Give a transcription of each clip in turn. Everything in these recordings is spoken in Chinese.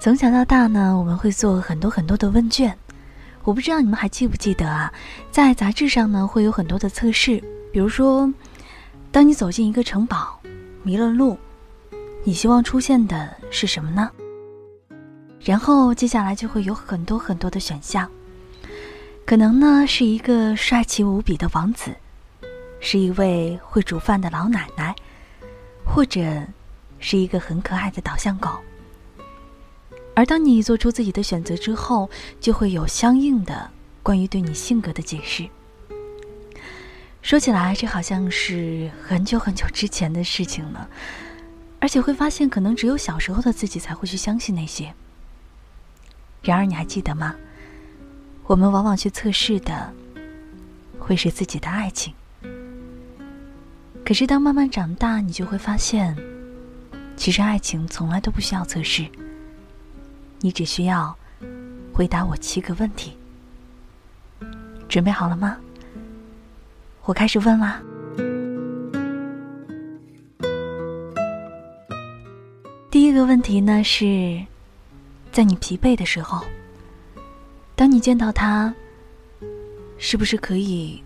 从小到大呢，我们会做很多很多的问卷。我不知道你们还记不记得啊，在杂志上呢会有很多的测试，比如说，当你走进一个城堡，迷了路，你希望出现的是什么呢？然后接下来就会有很多很多的选项，可能呢是一个帅气无比的王子，是一位会煮饭的老奶奶，或者是一个很可爱的导向狗。而当你做出自己的选择之后，就会有相应的关于对你性格的解释。说起来，这好像是很久很久之前的事情了，而且会发现，可能只有小时候的自己才会去相信那些。然而，你还记得吗？我们往往去测试的，会是自己的爱情。可是，当慢慢长大，你就会发现，其实爱情从来都不需要测试。你只需要回答我七个问题，准备好了吗？我开始问啦。第一个问题呢是，在你疲惫的时候，当你见到他，是不是可以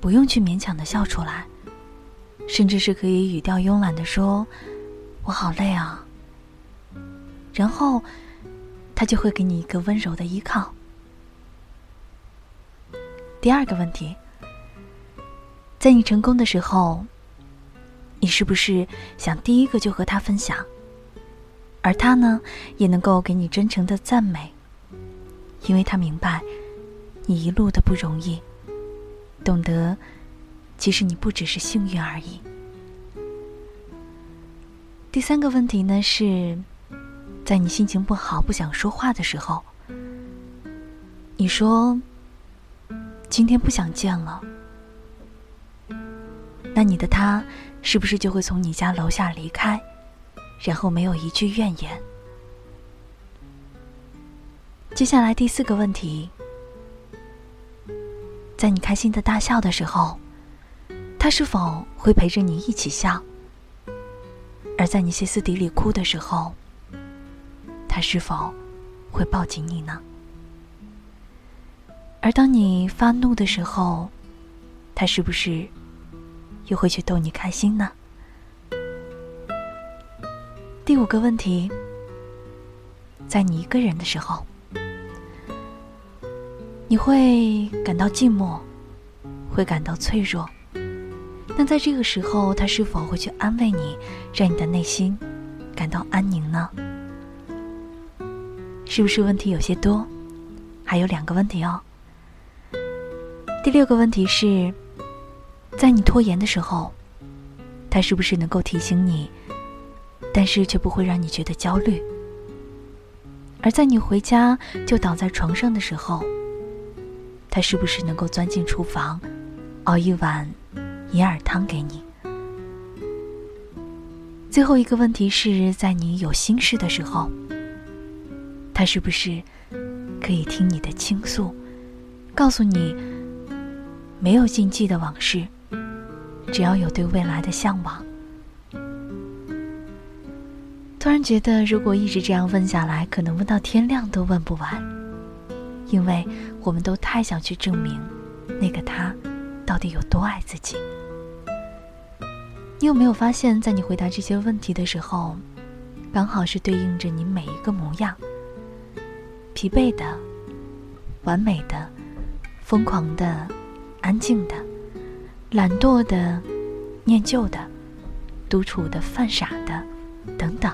不用去勉强的笑出来，甚至是可以语调慵懒的说：“我好累啊。”然后。他就会给你一个温柔的依靠。第二个问题，在你成功的时候，你是不是想第一个就和他分享？而他呢，也能够给你真诚的赞美，因为他明白你一路的不容易，懂得其实你不只是幸运而已。第三个问题呢是。在你心情不好、不想说话的时候，你说：“今天不想见了。”那你的他是不是就会从你家楼下离开，然后没有一句怨言？接下来第四个问题，在你开心的大笑的时候，他是否会陪着你一起笑？而在你歇斯底里哭的时候，他是否会抱紧你呢？而当你发怒的时候，他是不是又会去逗你开心呢？第五个问题，在你一个人的时候，你会感到寂寞，会感到脆弱。那在这个时候，他是否会去安慰你，让你的内心感到安宁呢？是不是问题有些多？还有两个问题哦。第六个问题是，在你拖延的时候，他是不是能够提醒你，但是却不会让你觉得焦虑？而在你回家就倒在床上的时候，他是不是能够钻进厨房，熬一碗银耳汤给你？最后一个问题是在你有心事的时候。他是不是可以听你的倾诉，告诉你没有禁忌的往事，只要有对未来的向往？突然觉得，如果一直这样问下来，可能问到天亮都问不完，因为我们都太想去证明那个他到底有多爱自己。你有没有发现，在你回答这些问题的时候，刚好是对应着你每一个模样？疲惫的、完美的、疯狂的、安静的、懒惰的、念旧的、独处的、犯傻的，等等。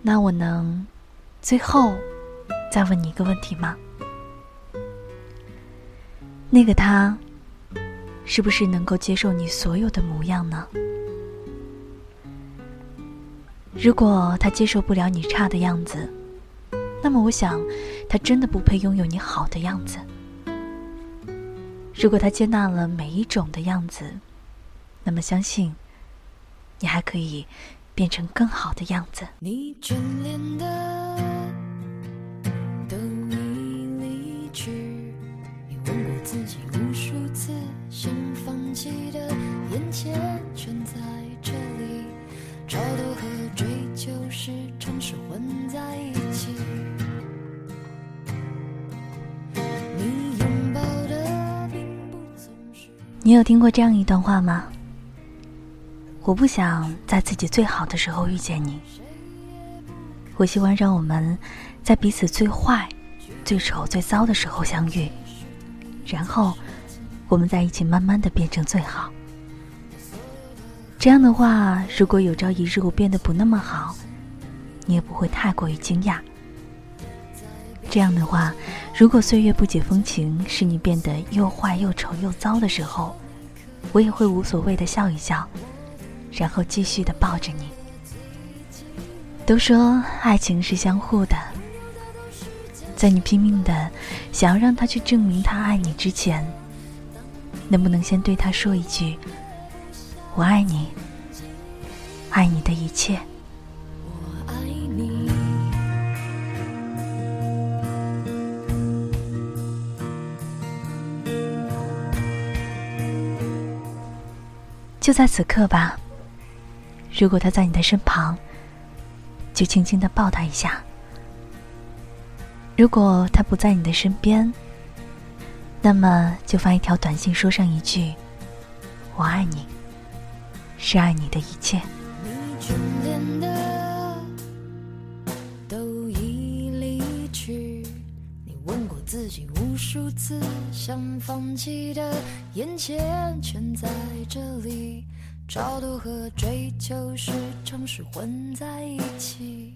那我能最后再问你一个问题吗？那个他，是不是能够接受你所有的模样呢？如果他接受不了你差的样子，那么，我想，他真的不配拥有你好的样子。如果他接纳了每一种的样子，那么相信，你还可以变成更好的样子。你眷恋的都已离去，你问过自己无数次，想放弃的眼前全在这里，超脱和追求是城市混。你有听过这样一段话吗？我不想在自己最好的时候遇见你，我希望让我们在彼此最坏、最丑、最糟的时候相遇，然后我们在一起慢慢的变成最好。这样的话，如果有朝一日我变得不那么好，你也不会太过于惊讶。这样的话，如果岁月不解风情，使你变得又坏又丑又糟的时候，我也会无所谓的笑一笑，然后继续的抱着你。都说爱情是相互的，在你拼命的想要让他去证明他爱你之前，能不能先对他说一句：“我爱你，爱你的一切。”就在此刻吧。如果他在你的身旁，就轻轻的抱他一下；如果他不在你的身边，那么就发一条短信，说上一句“我爱你”，是爱你的一切。自己无数次，想放弃的眼前全在这里。超度和追求是城市混在一起。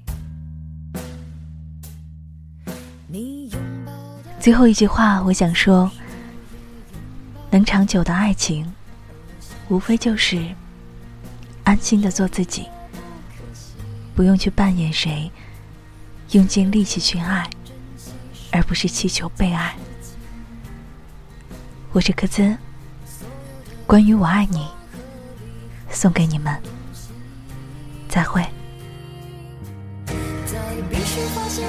最后一句话，我想说，能长久的爱情，无非就是安心的做自己，不用去扮演谁，用尽力气去爱，而不是祈求被爱。我是柯兹，关于我爱你。送给你们，再会。在必须发现